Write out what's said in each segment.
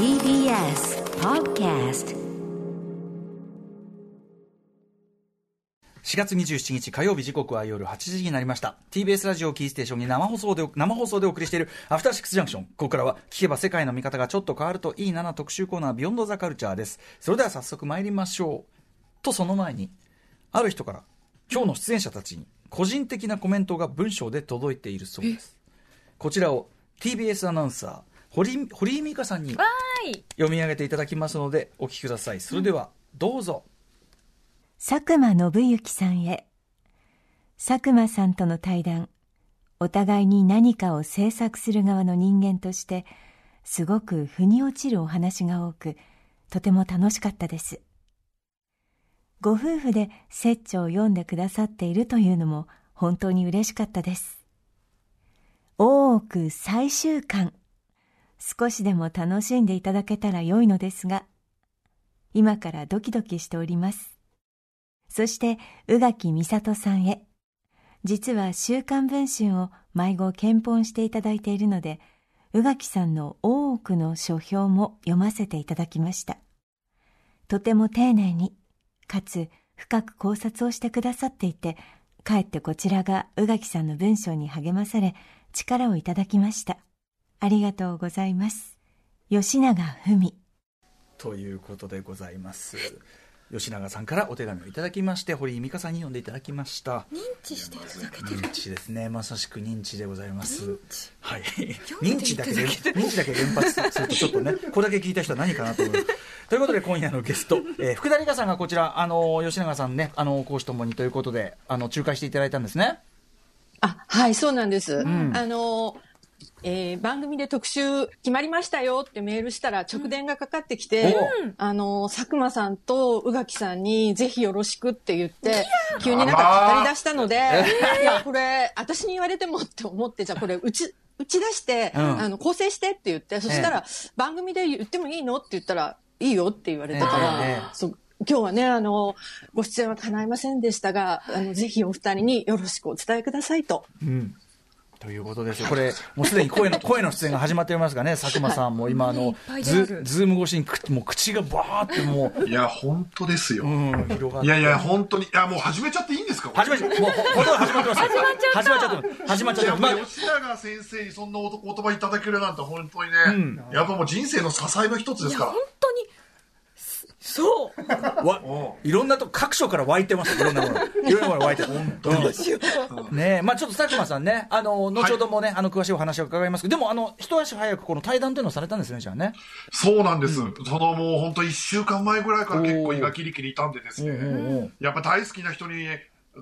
TBS Podcast 4月27日火曜日時刻は夜8時になりました。TBS ラジオキーステーションに生放送で生放送でお送りしているアフターシックスジャンクションここからは聞けば世界の見方がちょっと変わるといいなな特集コーナービヨンドザカルチャーです。それでは早速参りましょう。とその前にある人から今日の出演者たちに個人的なコメントが文章で届いているそうです。こちらを TBS アナウンサー堀堀井美香さんにわーい。読み上げていただきますのでお聞きください。それではどうぞ、佐久間信之さんへ。佐久間さんとの対談お互いに何かを制作する側の人間としてすごく腑に落ちるお話が多くとても楽しかったです。ご夫婦で説長を読んでくださっているというのも本当に嬉しかったです。大奥最終巻少しでも楽しんでいただけたら良いのですが今からドキドキしております。そして宇垣美里さんへ。実は週刊文春を迷子検本していただいているので宇垣さんの大奥の書評も読ませていただきました。とても丁寧にかつ深く考察をしてくださっていてかえってこちらが宇垣さんの文章に励まされ力をいただきました。ありがとうございます。吉永文。ということでございます。吉永さんからお手紙をいただきまして堀井美香さんに読んでいただきました。認知していただけてる。認知ですね。まさしく認知でございます。はい。認知だけ認知だけ連発するとちょっとね これだけ聞いた人は何かなと思う。ということで今夜のゲスト、えー福田理香さんがこちら。あの吉永さんねあの講師ともにということであの仲介していただいたんですね。あ、はい、そうなんです。ん。あの、えー番組で特集決まりましたよってメールしたら直電がかかってきて、うん。あの、佐久間さんと宇垣さんにぜひよろしくって言って、急になんか語り出したので、いや、これ、私に言われてもって思って、じゃあこれ、打ち、打ち出して、うん。あの、構成してって言って、そしたら、番組で言ってもいいのって言ったら、いいよって言われたから、ええ。ええそう今日はね、あの、ご出演は叶いませんでしたが、あの、ぜひお二人によろしくお伝えくださいと。うんということですよ。これ、もうすでに声の、声の出演が始まっておりますがね、佐久間さんも今、あのズズーム越しにく、もう口がバーってもいや、本当ですよ。う、うん、広がって。いやいや、本当に。いや、もう始めちゃっていいんですか？始まっちゃう、もう、ほほとんど始まってます。始まっちゃった。始まっちゃってます。始まっちゃってます。まあ吉永先生にそんなお言葉いただけるなんて本当にね、うんやっぱもう人生の支えの一つですから本。当にそう。わおいろんなとこ各所から湧いてますいろんなもの。いろんなもの湧いてる本当にねえまあちょっと佐久間さんねあの後ほどもね、あの詳しいお話を伺いますけどでもあの一足早くこの対談というのをされたんですねじゃあね。そうなんです。そのもう本当一週間前ぐらいから結構胃がキリキリいたんでですね、うんやっぱ大好きな人に、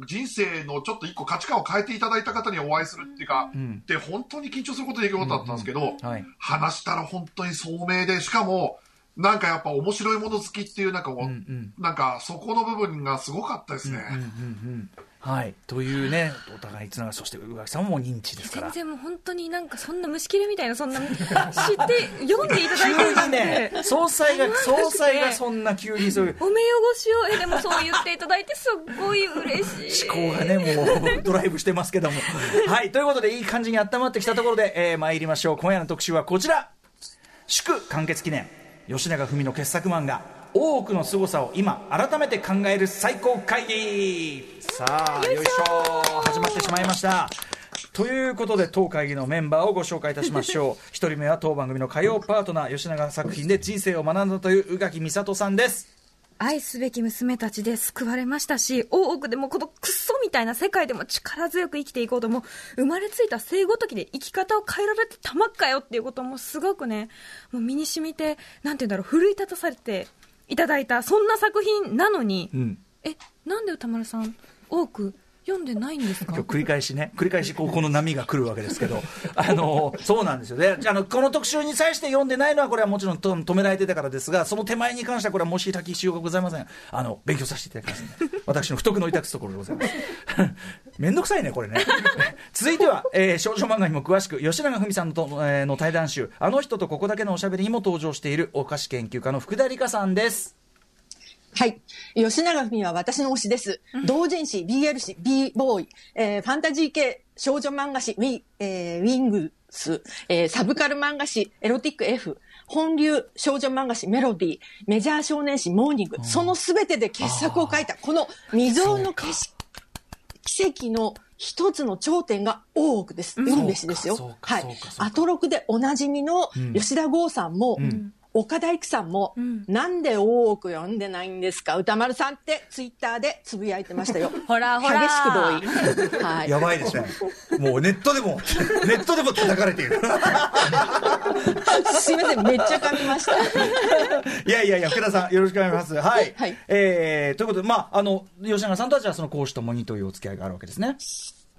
人生のちょっと一個価値観を変えていただいた方にお会いするっていうか、ん。で、本当に緊張することできることだったんですけど、はい。話したら本当に聡明で、しかも、なんかやっぱ面白いもの好きっていう、なんかこう、うんうん。なんかそこの部分がすごかったですね。うんうんうんはい。というねお互いつながりそして宇垣さんも認知ですから。全然もう本当になんかそんな虫切れみたいなそんな知って読んでいただいてるなん急に ね。て総裁が 総裁がそんな急にそういう。お目汚しをえでもそう言っていただいてすっごい嬉しい。思考がね、もうドライブしてますけども。はい、ということで、いい感じに温まってきたところで、えー、参りましょう。今夜の特集はこちら。祝完結記念、吉永文の傑作漫画、多くの凄さを今、改めて考える最高会議。さあ、よいしょ。始まってしまいました。ということで当会議のメンバーをご紹介いたしましょう 一人目は当番組の火曜パートナー吉永作品で人生を学んだという宇垣美里さんです愛すべき娘たちで救われましたし、大奥でもこのクソみたいな世界でも力強く生きていこうとも、生まれついた生ごときで生き方を変えられてたまっかよっていうこともすごくね、もう身に染みて、なんて言うんだろう、奮い立たされていただいた、そんな作品なのに、うん。え、なんで歌丸さん、多く読んでないんですか？繰り返しね、繰り返しこうこの波が来るわけですけど、あのそうなんですよね、あのこの特集に際して読んでないのは、これはもちろんと止められてたからですが、その手前に関しては、これは申し訳しようがございません、あの勉強させていただきますので、私の不徳の致すところでございます。めんどくさいね、これね。続いては、えー少女漫画にも詳しく、吉永文さんの、えーの対談集、あの人とここだけのおしゃべりにも登場しているお菓子研究家の福田理香さんです。はい。吉永文は私の推しです。同人誌、BL 誌、B ボーイ、えーファンタジー系少女漫画誌、ウィ,、えーウィングス、えーサブカル漫画誌エロティック F、本流少女漫画誌メロディー、メジャー少年誌モーニング、そのすべてで傑作を書いた、この未曾有の奇し奇跡の一つの頂点が大奥です。雲べしですよ。はい。アトロクでおなじみの吉田剛さんも、岡田育さんも、んなんで大奥読んでないんですか？歌丸さんってツイッターでつぶやいてましたよ。ほらほら激しく同意。はい。やばいですね。もうネットでも、ネットでも叩かれている。すいません、めっちゃ噛みました。いやいやいや、福田さん、よろしくお願いします。はい。はいえー、ということで、まあ、あの、吉永さんとはじゃあその講師ともにというお付き合いがあるわけですね。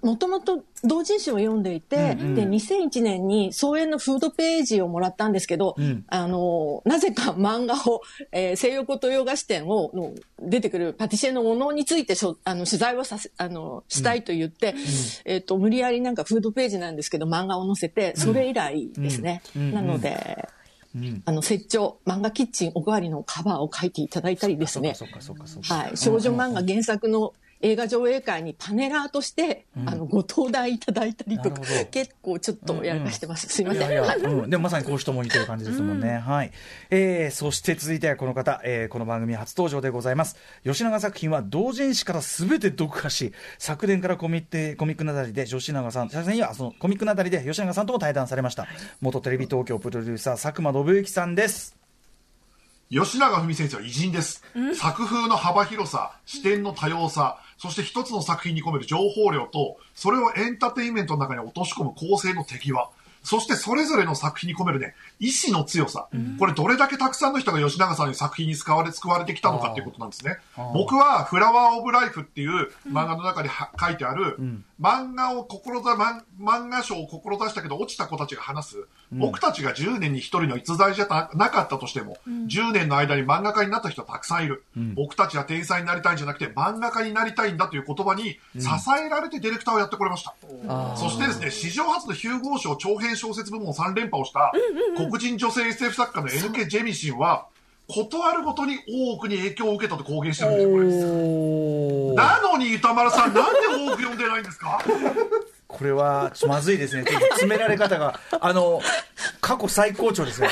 もともと同人誌を読んでいて、で、2001年に総演のフードページをもらったんですけど、ん。あの、なぜか漫画を、えー西洋古洋菓子店を、の出てくるパティシエのものについてしょあの取材をさせ、あの、したいと言って、えっ、と、無理やりなんかフードページなんですけど、漫画を載せて、それ以来ですね。うん。なので、うん。あの、雪長、漫画キッチンおかわりのカバーを書いていただいたりですね。はい。少女漫画原作の映画上映会にパネラーとして、あの、ご登壇いただいたりとか結構ちょっとやらかしてます。すいません。いやいや、はいうん、でもまさに講師ともにという感じですもんね。はい。えー、そして続いてはこの方、えー、この番組初登場でございます。吉永作品は同人誌からすべて読破し、昨年からコミックコミックなだりで吉永さん、昨年にはそのコミックなだりで吉永さんとも対談されました。元テレビ東京プロデューサー、佐久間信之さんです。吉永文先生は偉人です。作風の幅広さ、視点の多様さ、そして一つの作品に込める情報量と、それをエンターテインメントの中に落とし込む構成の手際。そしてそれぞれの作品に込めるね、意志の強さ。これどれだけたくさんの人が吉永さんに作品に使われ、救われてきたのかっていうことなんですね。僕はフラワーオブライフっていう漫画の中には書いてある、漫画を志、漫漫画賞を志したけど落ちた子たちが話す、僕たちが10年に1人の逸材じゃななかったとしても、10年の間に漫画家になった人はたくさんいる、僕たちは天才になりたいんじゃなくて漫画家になりたいんだという言葉に支えられてディレクターをやってこれました。そしてですね、史上初のヒューゴー賞長編小説部門3連覇をした黒人女性 SF 作家の N.K. ジェミシンは、ことあるごとに大奥に影響を受けたと公言してるんですよ、これ。なのに歌丸さん、なんで大奥読んでないんですか？これはまずいですね。詰められ方が、あの、過去最高潮ですね。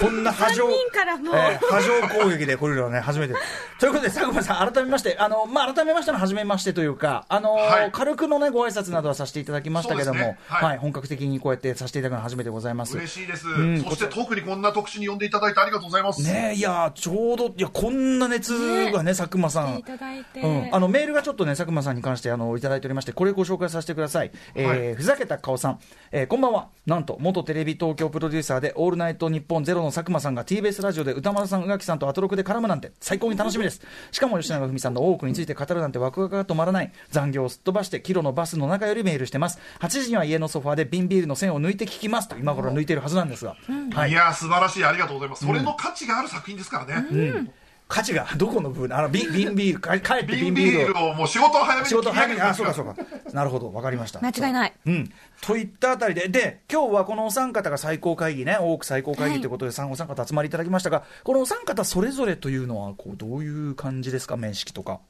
こんな波状、三人からもうえー波状攻撃で来るのはね、初めて。ということで、佐久間さん、改めまして、あの、まあ、改めましての初めましてというか、あの、はい軽くのね、ご挨拶などはさせていただきましたけども、ねはいはい、本格的にこうやってさせていただくのは初めてでございます。嬉しいです。んそして特にこんな特集に呼んでいただいてありがとうございます。ねえいや、ちょうど、いや、こんな熱がね、佐久間さんあのメールがちょっとね佐久間さんに関してあのいただいておりましてこれをご紹介させてください、えーはい。ふざけた顔さん、えーこんばんは。なんと元テレビ東京プロデューサーで「オールナイトニッポンゼロの佐久間さんが TBS ラジオで歌丸さん宇垣さんとアトロクで絡むなんて最高に楽しみです。しかも吉永文さんの多くについて語るなんてワクワクが止まらない。残業をすっ飛ばしてキロのバスの中よりメールしてます。8時には家のソファーで瓶ビールの線を抜いて聞きますと今頃抜いているはずなんですが、はい。いやー、素晴らしい。ありがとうございます。それの価値がある作品ですからね。価値が どこの部分あの瓶瓶ビールか帰って瓶瓶ビールをビールをもう仕事を早めに仕事早めに、あ、そうかそそうか。なるほど、わかりました。間違いないうん。といったあたりで、で、今日はこのお三方が最高会議ね、多く最高会議ということで、三お三方集まりいただきましたが、このお三方それぞれというのは、こう、どういう感じですか、面識とか。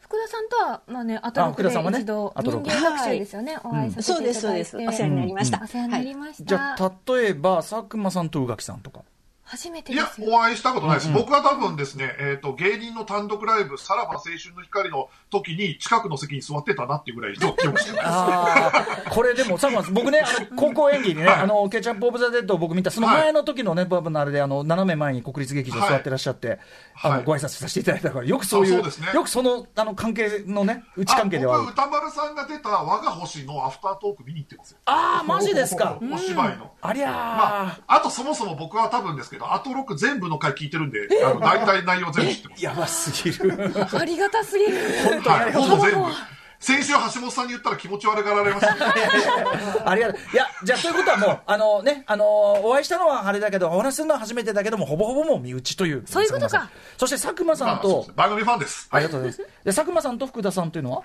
福田さんとは、まあね、アトロクで福田さんはね一度、アトロク人間学習ですよね、お会いさせていただいて、そうです、そうです。お世話になりました。お世話になりました、じゃあ、例えば、佐久間さんと宇垣さんとか。初めていや、ですよ。お会いしたことないです。僕は多分ですね、えっ、と、芸人の単独ライブ、さらば青春の光の時に、近くの席に座ってたなっていうぐらいの記憶してます。ああ、これでも、さん、僕ね、あの、高校演劇にね、はい。あの、ケチャップ・オブ・ザ・デッドを僕見た、その前の時のね、バブのあれで、あの、斜め前に国立劇場座ってらっしゃって、あの、はい。ご挨拶させていただいたから、よくそういう、うね。よくその、あの、関係のね、内関係では歌丸さんが出たわが星のアフタートーク見に行ってますよ。ああ、マジですか。お芝居の。ありゃー、まあ、あとそもそも僕は多分ですけど、アトロク全部の回聞いてるんで、あの、大体内容全部知ってます。やばすぎる。ありがたすぎる本当はい、ほぼ全部。先週橋本さんに言ったら気持ち悪がられましたね。ありがとう。いや、じゃあ、ということはもう、あのね、あのお会いしたのはあれだけど、お話しするのは初めてだけども、ほぼほぼもう身内という。そういうことかそして佐久間さんとまあ番組ファンです。ありがとうございます。で、佐久間さんと福田さんというのは？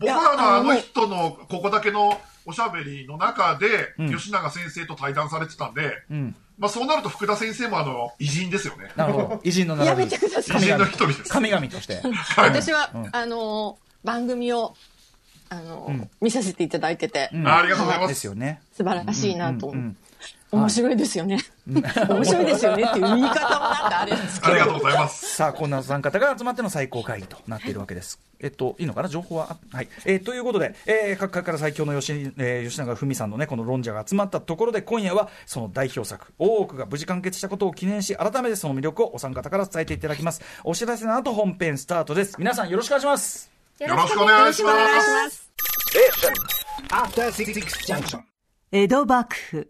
僕はあのあの人のここだけのおしゃべりの中で、吉永先生と対談されてたんで、んまあそうなると福田先生もあの偉人ですよね。なるほど。偉人の並び。やめてください偉人の一人です。神々として。私は、あのー番組を、あの、うん見させていただいてて、うんありがとうございますですよね。素晴らしいなと、うんうんうん面白いですよね。面白いですよねっていう 言い方もなんかあれですけど。ありがとうございます。さあ、こんなお三方が集まっての最高会議となっているわけです。えっと、いいのかな？情報は？はい。えーということで、えー各界から最強の吉,、えー吉永文さんのね、この論者が集まったところで、今夜はその代表作、大奥が無事完結したことを記念し、改めてその魅力をお三方から伝えていただきます。お知らせの後、本編スタートです。皆さんよろしくお願いします。よろしくお願いします。お願いします。After Six Junction. 江戸幕府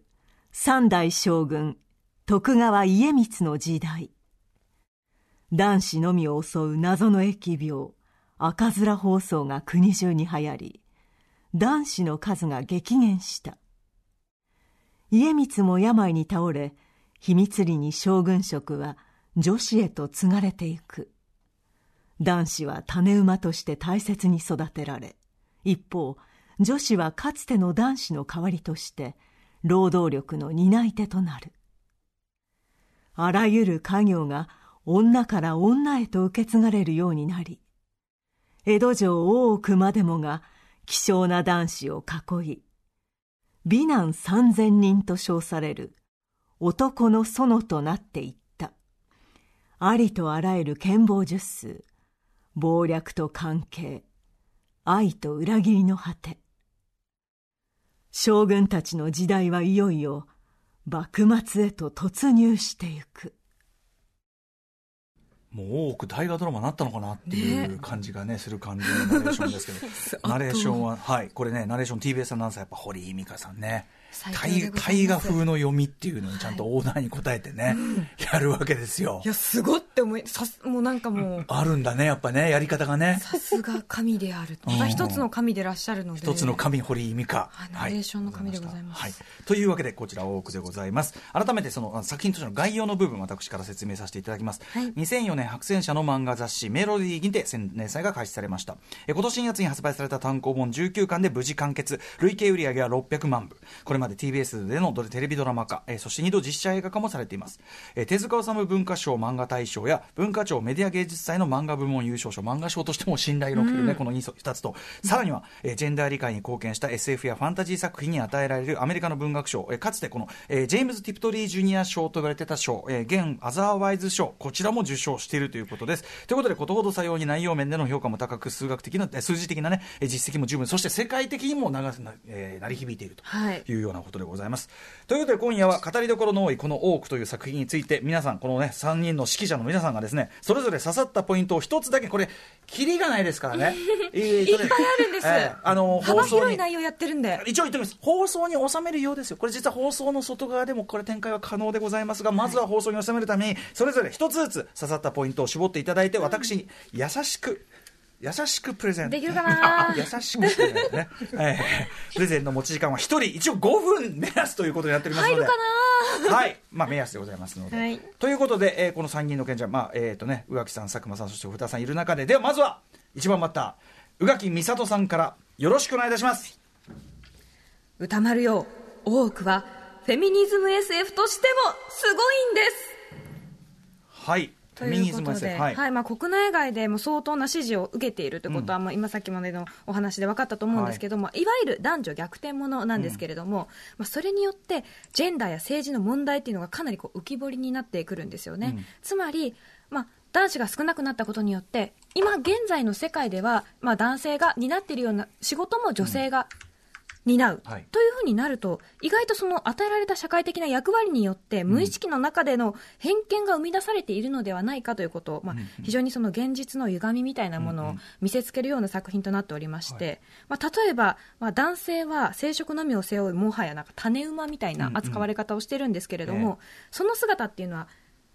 三代将軍徳川家光の時代。男子のみを襲う謎の疫病赤面疱瘡が国中に流行り男子の数が激減した。家光も病に倒れ秘密裏に将軍職は女子へと継がれていく。男子は種馬として大切に育てられ一方女子はかつての男子の代わりとして労働力の担い手となる。あらゆる家業が女から女へと受け継がれるようになり江戸城大奥までもが希少な男子を囲い美男三千人と称される男の園となっていった。ありとあらゆる剣謀術数謀略と関係愛と裏切りの果て。将軍たちの時代はいよいよ幕末へと突入してゆく。もう大奥大河ドラマになったのかなっていう感じがね、する感じのナレーションですけど、ナレーションは、はい、これね、ナレーション TBS アナウンサーやっぱ堀井美香さんね。大河風の読みっていうのにちゃんとオーダーに答えてね、やるわけですよ。い。や、すごって思い、さす、もうなんかもう、あるんだね、やっぱね、やり方がね。さすが神である。また一つの神でいらっしゃるので。一つの神堀井美香、はいナレーションの神でございます。はい、というわけでこちら大奥でございます。改めてそのあ作品としての概要の部分私から説明させていただきます、はい。2004年白戦車の漫画雑誌メロディーにて連載が開始されました。え今年2月に発売された単行本19巻で無事完結。累計売上は600万部。これまで TBS でのテレビドラマ化えそして2度実写映画化もされています。え手塚治虫文化賞漫画大賞や文化庁メディア芸術祭の漫画部門優勝賞漫画賞としても信頼のおけるね、この 2, 2つと。さらには、えージェンダー理解に貢献した SF やファンタジー作品に与えられるアメリカの文学賞、えーかつてこの、えージェームズ・ティプトリー・ジュニア賞と言われてた賞、えー現アザーワイズ賞こちらも受賞しているということです。ということでことほどさように内容面での評価も高く数学的なえー数字的な、ね、えー実績も十分そして世界的にも長な、えー鳴り響いているとはい。いうようなことでございます。ということで今夜は語りどころの多いこの「多く」という作品について皆さんこのね3人の指揮者の皆さんがですねそれぞれ刺さったポイントを一つだけこれキリがないですからね いいっぱいあるんです。あの幅放送に広い内容やってるんで。一応言っておきます放送に収めるようですよこれ実は放送の外側でもこれ展開は可能でございますがまずは放送に収めるためにそれぞれ一つずつ刺さったポイントを絞っていただいて私に優しく優しくプレゼンできるかな？優しくね、えープレゼンの持ち時間は一人。一応5分目安ということになっておりますので。入るかな？はい、まあ、目安でございますので。はい。ということで、えーこの3人の賢者、まあえーとね、宇垣さん、佐久間さん、そして福田さんいる中で、ではまずは一番バッター、宇垣美里さんからよろしくお願いいたします。歌丸よ、大奥はフェミニズム SF としてもすごいんです。はい、ということで、ですははい。い、まあ、国内外でも相当な支持を受けているということは、まあ、今さっきまでのお話で分かったと思うんですけども、い、わゆる男女逆転ものなんですけれども、まあ、それによってジェンダーや政治の問題っていうのがかなりこう浮き彫りになってくるんですよね。うん。つまり、まあ男子が少なくなったことによって今現在の世界では、まあ、男性が担っているような仕事も女性が担う、はい。というふうになると意外とその与えられた社会的な役割によって無意識の中での偏見が生み出されているのではないかということを、まあ、非常にその現実の歪みみたいなものを見せつけるような作品となっておりまして、まあ、例えば、まあ、男性は生殖のみを背負うもはやなんか種馬みたいな扱われ方をしてるんですけれども、えその姿っていうのは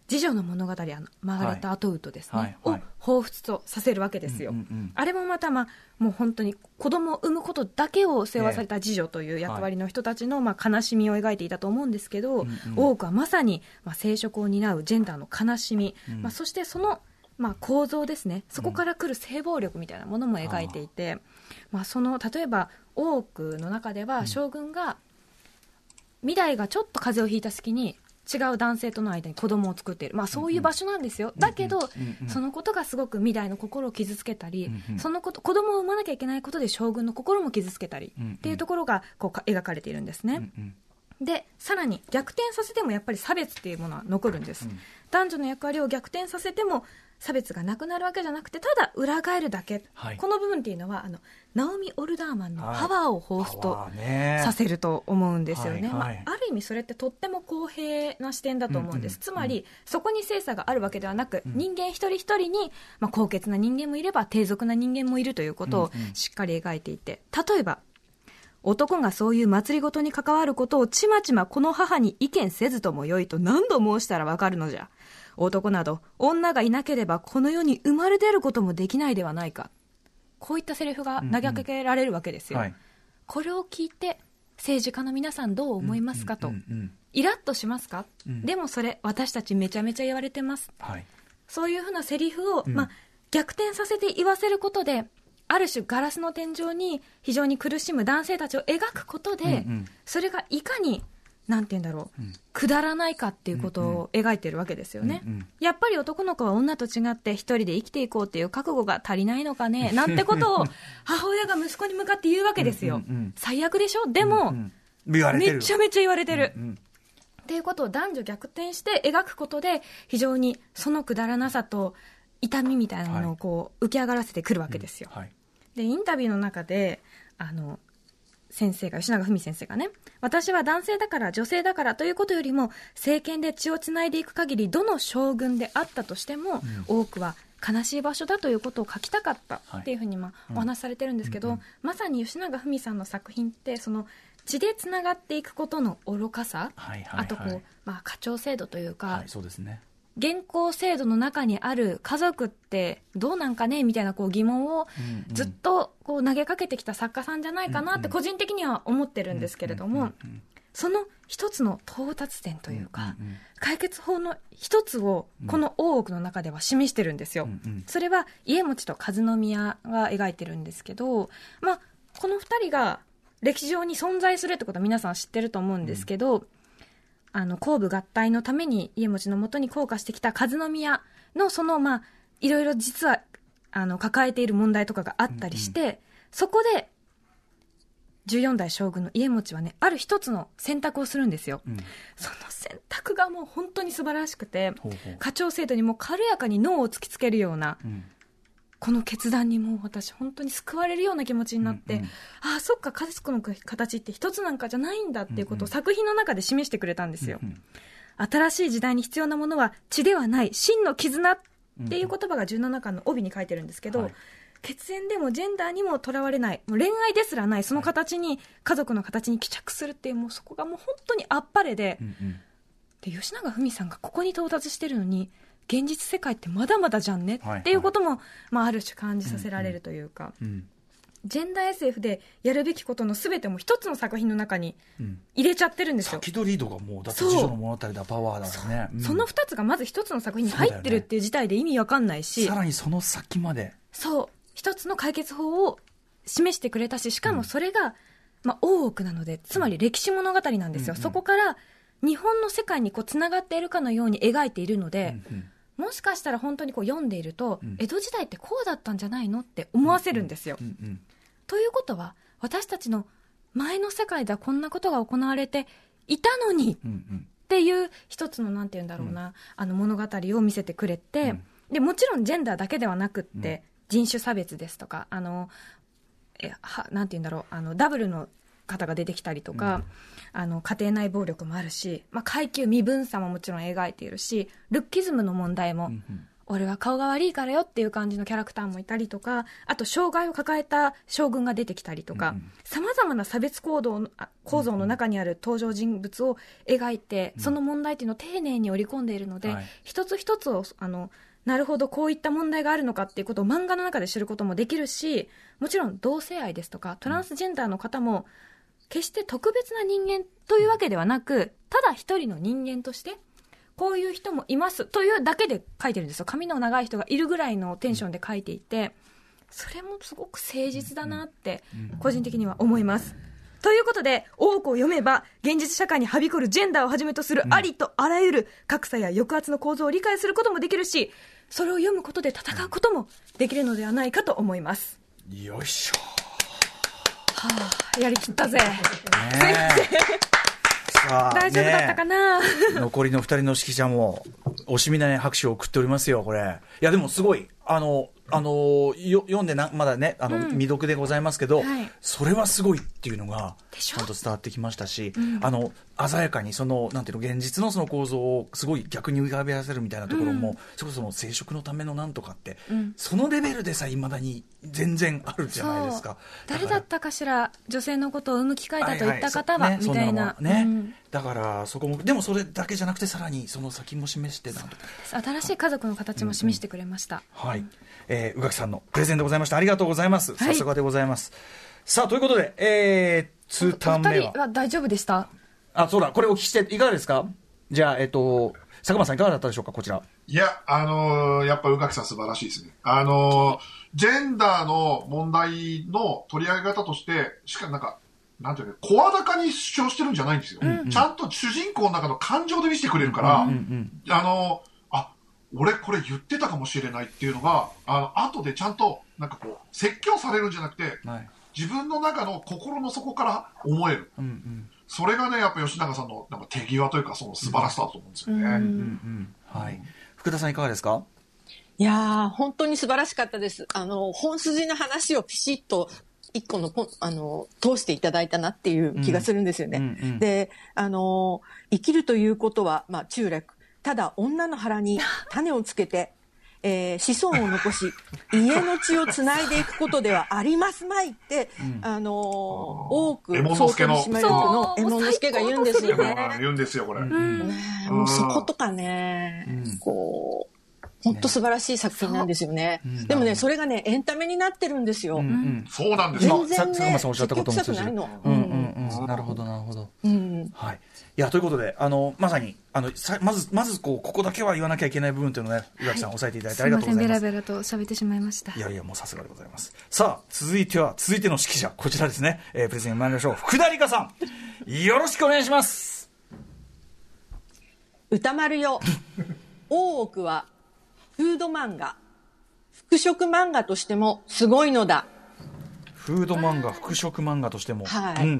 次女の物語あのマーガレット・アトウッドですね、はい。はい。を彷彿とさせるわけですよ、うんうんうん。あれもまた、まあ、もう本当に子供を産むことだけを背負わされた次女という役割の人たちの、まあ、悲しみを描いていたと思うんですけど、多くはまさに、まあ、生殖を担うジェンダーの悲しみ、まあ、そしてその、まあ、構造ですね。そこから来る性暴力みたいなものも描いていて、まあ、その例えば大奥の中では将軍が未来がちょっと風邪をひいた隙に違う男性との間に子供を作っている、まあ、そういう場所なんですよ、だけど、そのことがすごく未来の心を傷つけたり、そのこと子供を産まなきゃいけないことで将軍の心も傷つけたり、っていうところがこうか描かれているんですね。でさらに逆転させてもやっぱり差別っていうものは残るんです、男女の役割を逆転させても差別がなくなるわけじゃなくてただ裏返るだけ、はい。この部分っていうのはあのナオミ・オルダーマンのパワーを彷彿パとさせると思うんですよね、はいはい。まあ、ある意味それってとっても公平な視点だと思うんです、うんうんつまりそこに性差があるわけではなく、人間一人一人に、まあ、高潔な人間もいれば低俗な人間もいるということをしっかり描いていて例えば男がそういう祭りごとに関わることをちまちまこの母に意見せずともよいと何度申したらわかるのじゃ。男など女がいなければこの世に生まれ出ることもできないではないか。こういったセリフが投げかけられるわけですよ。はいこれを聞いて政治家の皆さんどう思いますかと。うんうんイラッとしますか、んでもそれ私たちめちゃめちゃ言われてます。はいそういうふうなセリフを、まあ、逆転させて言わせることで、ある種ガラスの天井に非常に苦しむ男性たちを描くことで、うんうんそれがいかに、なんて言うんだろう、くだらないかっていうことを描いてるわけですよね。うんうん。やっぱり男の子は女と違って一人で生きていこうっていう覚悟が足りないのかね、なんてことを 母親が息子に向かって言うわけですよ。うんうんうん。最悪でしょ？でも、うん言われてる。めちゃめちゃ言われてる。うんっていうことを男女逆転して描くことで非常にそのくだらなさと痛みみたいなものをこう浮き上がらせてくるわけですよ。はい。でインタビューの中であの先生が吉永文先生がね私は男性だから女性だからということよりも政権で血をつないでいく限りどの将軍であったとしても、多くは悲しい場所だということを書きたかったっていうふうにまあお話しされてるんですけど、まさに吉永文さんの作品ってその血でつながっていくことの愚かさ、はいはいはい。あとこう、まあ、課長制度というか、はいそうですね現行制度の中にある家族ってどうなんかねみたいなこう疑問をずっとこう投げかけてきた作家さんじゃないかなって個人的には思ってるんですけれどもその一つの到達点というか解決法の一つをこの大奥の中では示してるんですよ。それは家持と和宮が描いてるんですけど、まあ、この二人が歴史上に存在するってことは皆さん知ってると思うんですけど、あの、公部合体のために家持のもとに降下してきた和宮のその、まあ、いろいろ実は、あの、抱えている問題とかがあったりして、そこで、14代将軍の家持はね、ある一つの選択をするんですよ。うん。その選択がもう本当に素晴らしくて、ほうほう。課長制度にもう軽やかに脳を突きつけるような、うんこの決断にもう私本当に救われるような気持ちになって、うんうん。ああ、そっか、家族の形って一つなんかじゃないんだっていうことを作品の中で示してくれたんですよ。うん新しい時代に必要なものは血ではない、真の絆っていう言葉が17巻の帯に書いてるんですけど、はい。血縁でもジェンダーにもとらわれない、もう恋愛ですらない、その形に、家族の形に帰着するっていう、もうそこがもう本当にあっぱれで、うんうん。で吉永文さんがここに到達してるのに現実世界ってまだまだじゃんねはいっていうことも、まあ、ある種感じさせられるというか、うんジェンダー SF でやるべきことの全ても一つの作品の中にうん。入れちゃってるんですよ。先取り度がもうだってそう。次女の物語だパワーだからね。う。ん。その2つがまず一つの作品に入ってるっていう事態で意味わかんないし、さらにその先まで。そう。一つの解決法を示してくれたししかもそれが、まあ、大奥なのでつまり歴史物語なんですよ、うんうんそこから日本の世界にこうつながっているかのように描いているので、うんうんもしかしたら本当にこう読んでいると、うん。江戸時代ってこうだったんじゃないのって思わせるんですよ。うんうんということは私たちの前の世界ではこんなことが行われていたのにうんうん。っていう一つのなんて言うんだろうな、あの物語を見せてくれて、うん。でもちろんジェンダーだけではなくって、人種差別ですとかあのえはなんて言うんだろうあのダブルの方が出てきたりとか、あの家庭内暴力もあるし、まあ、階級身分差ももちろん描いているしルッキズムの問題も、うんうん。俺は顔が悪いからよっていう感じのキャラクターもいたりとかあと障害を抱えた将軍が出てきたりとかさまざまな差別行動構造の中にある登場人物を描いて、その問題っていうのを丁寧に織り込んでいるので、はい。一つ一つをあのなるほどこういった問題があるのかっていうことを漫画の中で知ることもできるしもちろん同性愛ですとかトランスジェンダーの方も決して特別な人間というわけではなくただ一人の人間としてこういう人もいますというだけで書いてるんですよ。髪の長い人がいるぐらいのテンションで書いていてそれもすごく誠実だなって個人的には思います。ということで、多くを読めば、現実社会にはびこるジェンダーをはじめとするありとあらゆる格差や抑圧の構造を理解することもできるし、それを読むことで戦うこともできるのではないかと思います。よいしやりきったぜ。大丈夫だったかな、ね残りの二人の指揮者も、惜しみない拍手を送っておりますよ、これ。いや、でもすごい、あの、あのよ読んでなまだねあの、未読でございますけど、はい。それはすごいっていうのがちゃんと伝わってきましたし、あの鮮やかにそのなんていうの現実のその構造をすごい逆に浮かべらせるみたいなところも、それこその生殖のためのなんとかって、そのレベルでさいまだに全然あるじゃないですか。誰だったかしら、女性のことを産む機会だと言った方は、はいはいそみたいな。ね。うん。だからそこもでもそれだけじゃなくてさらにその先も示して新しい家族の形も示してくれました。はい、えー宇垣さんのプレゼンでございました。ありがとうございます、はい。さすがでございます。さあということでえー、2ターンお目はは大丈夫でした？あそうだ。これお聞きしていかがですか？じゃあえっ、と佐久間さんいかがだったでしょうか？こちらいや、あのーやっぱ宇垣さん素晴らしいですね。あのージェンダーの問題の取り上げ方として、しかもなんか、なんていうの、声高に主張してるんじゃないんですよ。ちゃんと主人公の中の感情で見せてくれるから、あのーあ、俺これ言ってたかもしれないっていうのが、あの、後でちゃんと、なんかこう、説教されるんじゃなくて、はい自分の中の心の底から思える。うんうんそれがね、やっぱ吉永さんのなんか手際というか、その素晴らしさだと思うんですよね。うんうんはい福田さんいかがですか？いやー、本当に素晴らしかったです。あの、本筋の話をピシッと、一個のポン、あの、通していただいたなっていう気がするんですよね。うんうんうんで、あの、生きるということは、まあ、中略。ただ、女の腹に種をつけて、えー子孫を残し、家の血をつないでいくことではありますまいって、あのー多く、右衛門之助の総取締役の右衛門之助が言うんですよね。言うんですよ、これ。ねえもうそことかね、こう、本当素晴らしい作品なんですよね。でもね、それがね、エンタメになってるんですよ。そうなんです。よ。全然ね、さ佐久間さんおっしゃったことも積極臭くなるほどなるほど。うん。はい、いやということであのまさにあのさまずまずこうここだけは言わなきゃいけない部分というのをね宇垣さん押さえていただいてありがとうございます。ベラベラと喋ってしまいました。い。やいやもうさすがでございます。さあ続いては続いての指揮者こちらですね、えー、プレゼンに参りましょう。福田理香さん。よろしくお願いします。歌丸よ、大奥は、フード漫画、服飾漫画としてもすごいのだ。フード漫画服飾漫画としても、はい。うん。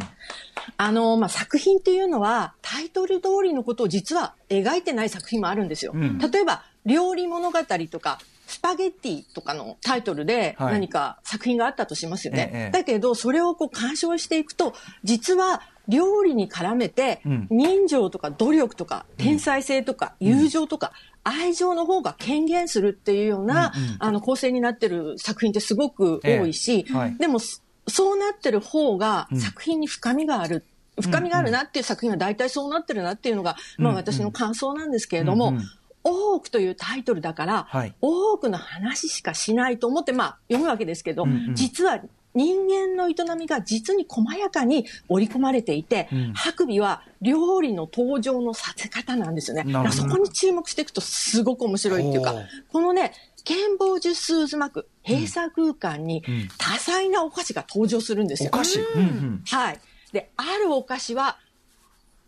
あの、まあ、作品っていうのは、タイトル通りのことを実は描いてない作品もあるんですよ。ん。例えば、料理物語とか、スパゲッティとかのタイトルではい。何か作品があったとしますよね。ええだけど、それをこう鑑賞していくと、実は料理に絡めてうん、人情とか努力とか、天才性とか、友情とか、愛情の方が権限するっていうような、あの構成になってる作品ってすごく多いし、ええ。はい。でも、そそうなってる方が作品に深みがある。深みがあるなっていう作品は大体そうなってるなっていうのが、まあ私の感想なんですけれども、うんうん。多くというタイトルだから、はい。多くの話しかしないと思って、まあ読むわけですけど、んうん。実は人間の営みが実に細やかに織り込まれていて、ん。白尾は料理の登場のさせ方なんですよね。そこに注目していくとすごく面白いっていうかこのね、剣宝十数渦巻く閉鎖空間に多彩なお菓子が登場するんですよ。お菓子、うん。うんはい。で、あるお菓子は、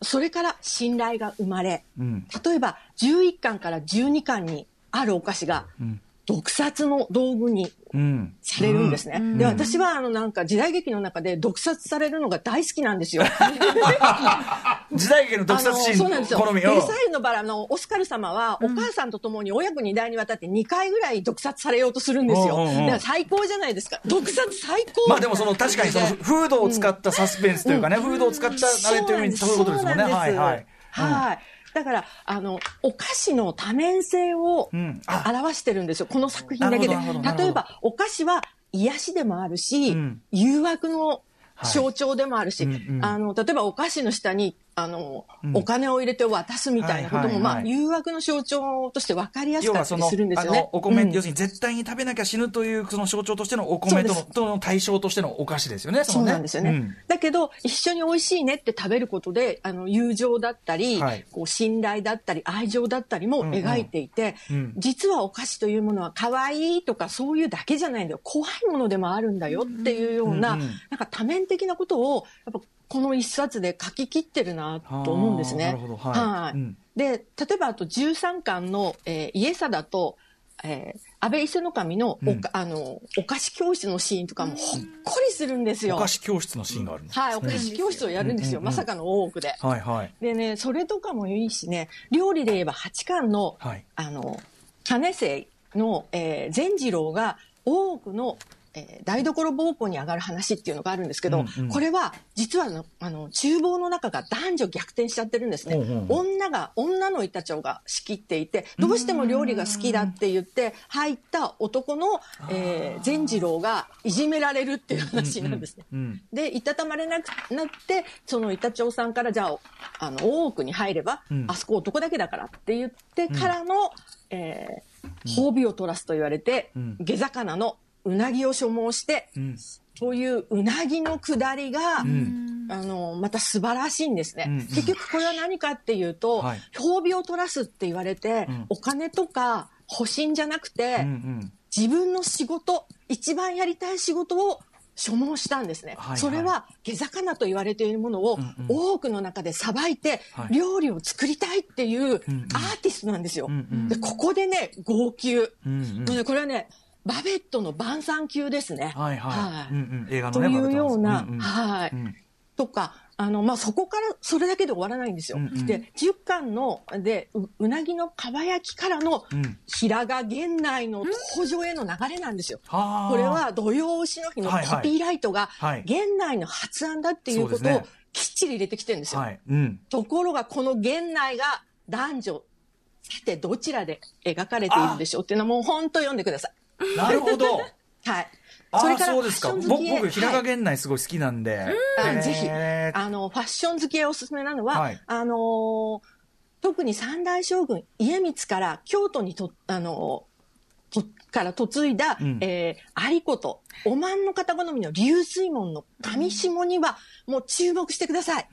それから信頼が生まれ、うん。例えば11巻から12巻にあるお菓子が、ん毒殺の道具にうんされるんですね。で、私はあのなんか時代劇の中で毒殺されるのが大好きなんですよ。時代劇の特撮シあのそうなんですよ。ーン好みをベサイユのバラのオスカル様は、お母さんと共に親子二代にわたって2回ぐらい毒殺されようとするんですよ。うんうんうんだから最高じゃないですか。毒殺最高まあでもその確かにそのフードを使ったサスペンスというかね、フードを使ったあれという意味そういうことですもんね。はいはい。はい。だから、あの、お菓子の多面性を表してるんですよ。この作品だけで。例えば、お菓子は癒しでもあるし、うん。誘惑の象徴でもあるし、はいうんうん。あの、例えばお菓子の下に、あの、お金を入れて渡すみたいなことも、はいはいはい。まあ、誘惑の象徴として分かりやすかったりするんですあよね。のお米、うん。要するに絶対に食べなきゃ死ぬというその象徴としてのお米ととの対象としてのお菓子ですよね。そね。なんですよね。うん。だけど、一緒に美味しいねって食べることで、あの、友情だったり、はい。こう、信頼だったり、愛情だったりも描いていて、うん。実はお菓子というものは可愛いとかそういうだけじゃないんだよ。怖いものでもあるんだよっていうような、うんうん。なんか多面的なことを、やっぱこの一冊で書き切ってるなと思うんですね。あーなるほど。はい。うん。で、例えばあと13巻の、えー家貞と、えー安倍伊勢守のおか、あの、お菓子教室のシーンとかもほっこりするんですよ。お菓子教室のシーンがあるの、はい、お菓子教室をやるんですよ。まさかの大奥で。はいはい。でね、それとかもいいしね、料理で言えば八巻の、はい。あの、金世の、えー善次郎が大奥の、えー台所奉公に上がる話っていうのがあるんですけど、うんうん。これは実はあの厨房の中が男女逆転しちゃってるんですね。ほうほうほう女が、女の板長が仕切っていて、どうしても料理が好きだって言って入った男の、えー善次郎がいじめられるっていう話なんですね。うんうんで、いたたまれなくなって、その板長さんから、じゃあ、あの、大奥に入れば、うん。あそこ男だけだからって言ってからの、えー褒美を取らすと言われて、うん。下魚のうなぎを所望して、うん。そういううなぎのくだりが、ん。あの、また素晴らしいんですね。うん。結局これは何かっていうと、はい。褒美を取らすって言われて、うん。お金とか保身じゃなくて、うんうん。自分の仕事一番やりたい仕事を所望したんですね、はいはい。それは下魚と言われているものをうんうん。多くの中でさばいてはい。料理を作りたいっていうアうんうん。ーティストなんですよ、うんうん。でここでね号泣、うんうん。これはねバベットの晩餐級ですね。はいはい、はい。うんうん、映画のねというような、はい、うん。とか、あの、まあ、そこから、それだけで終わらないんですよ。うんうん。で、10巻の、でう、うなぎのかば焼きからの、うん。平賀源内の登場への流れなんですよ。はあ。これは土曜牛の日のコピーライトがはい、源内の発案だっていうことをきっちり入れてきてるんですよ。はい、うん、ところが、この源内が男女、さてどちらで描かれているでしょうっていうのはもう本当読んでください。なるほど。はい。ああそれからそうですか。ファッション好き。へ僕平賀はい源内すごい好きなんで、あぜひ。あの、ファッション好きへおすすめなのは、はい。あのー特に三代将軍家光から京都にと、あのーとから嫁いだ、うん。えー有こと、おまんの方好みの流水門の上下には、もう注目してください。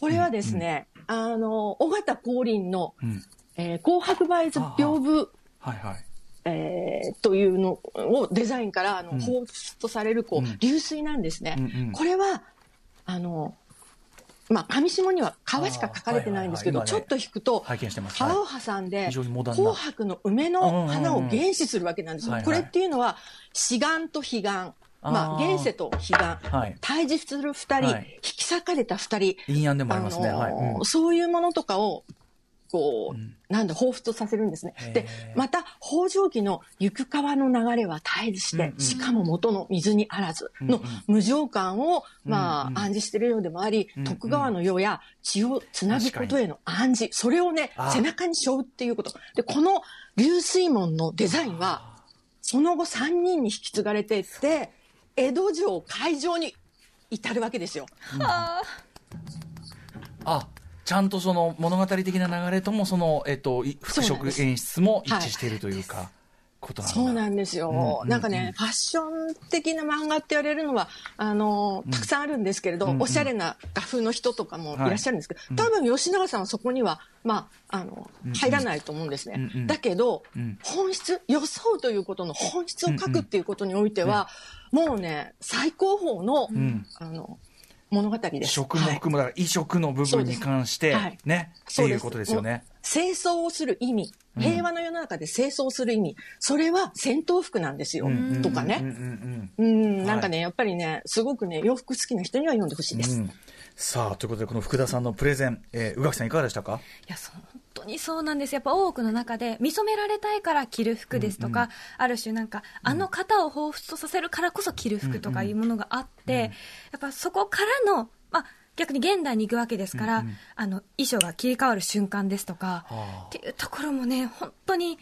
これはですね、あのー、尾形光琳の、うん。えー紅白梅図屏風、はいはいえーというのをデザインからあの、うん。放出とされるこう、うん。流水なんですね。うんうん。これはあのまあ上下には川しか書かれてないんですけど、はいはいはい。ちょっと引くと川を挟んで非常にモダンな。紅白の梅の花を原始するわけなんですよ。はいはいこれっていうのは志願と彼岸まあ現世と彼岸、はい。対峙する二人、はい。引き裂かれた二人、陰暗でもありますね、あのーはい、うん。そういうものとかを、こう、うん。なんだ、彷彿とさせるんですね。で、また、北条記の行く川の流れは絶えずして、うんうん。しかも元の水にあらずのうんうん。無常感を、まあ、うん。うん暗示しているようでもあり、うんうん。徳川の世や血をつなぐことへの暗示、それをね背中に背負うっていうこと。で、この流水門のデザインは、その後3人に引き継がれていって、江戸城会場に至るわけですよ。あちゃんとその物語的な流れともその、えっと、い服飾演出も一致しているというか、そうなんですよ。うんうんなんかね、ファッション的な漫画って言われるのは、あの、たくさんあるんですけれど、うんうん。おしゃれな画風の人とかもい。らっしゃるんですけど、はい多分吉永さんはそこには、まあ、あのうん、入らないと思うんですね。うんうん。だけど、うん。本質、予想ということの本質を書くっていうことにおいては、もうね、最高峰の、んあの、物語です。食も含む、だから衣食の部分に関して、はい。ね、ってそういうことですよね。清掃をする意味、平和の世の中で清掃する意味、それは戦闘服なんですよ、とかね。うん。うん。うん、なんかね、やっぱりね、すごくね、洋服好きな人には読んでほしいです。うんうんさあということでこの福田さんのプレゼン、えー、宇垣さんいかがでしたか？いや本当にそうなんです。やっぱ大奥の中で見初められたいから着る服ですとか、ある種なんかあの方を彷彿とさせるからこそ着る服とかいうものがあって、やっぱそこからの、まあ、逆に現代に行くわけですから、あの衣装が切り替わる瞬間ですとか、はあ。っていうところもね本当に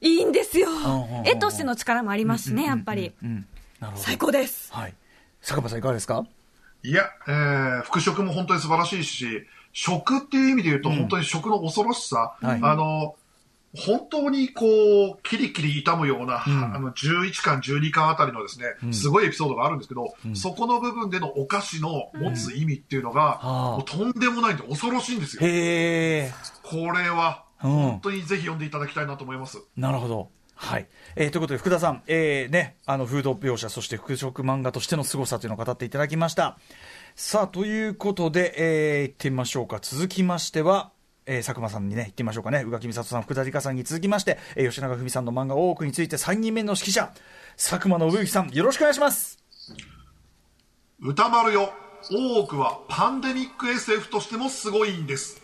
いいんですよ、んうんうん絵としての力もありますしね、やっぱり、最高です。はい。坂場さんいかがですか？いや、えー、服飾も本当に素晴らしいし、食っていう意味で言うと、本当に食の恐ろしさ、はい。あの、本当にこう、キリキリ痛むような、ん。あの、11巻、12巻あたりのですね、すごいエピソードがあるんですけど、そこの部分でのお菓子の持つ意味っていうのが、もうとんでもないんで恐ろしいんですよ。これは、うん。本当にぜひ読んでいただきたいなと思います。なるほど。はい。えーということで、福田さん、えーね、あの、フード描写、そして服飾漫画としての凄さというのを語っていただきました。さあ、ということで、えー、行ってみましょうか。続きましては、えー、佐久間さんにね、行ってみましょうかね。宇垣美里さん、福田理香さんに続きまして、えー、吉永文さんの漫画多くについて3人目の指揮者、佐久間信之さん、よろしくお願いします。歌丸よ大奥はパンデミック SF としてもすごいんです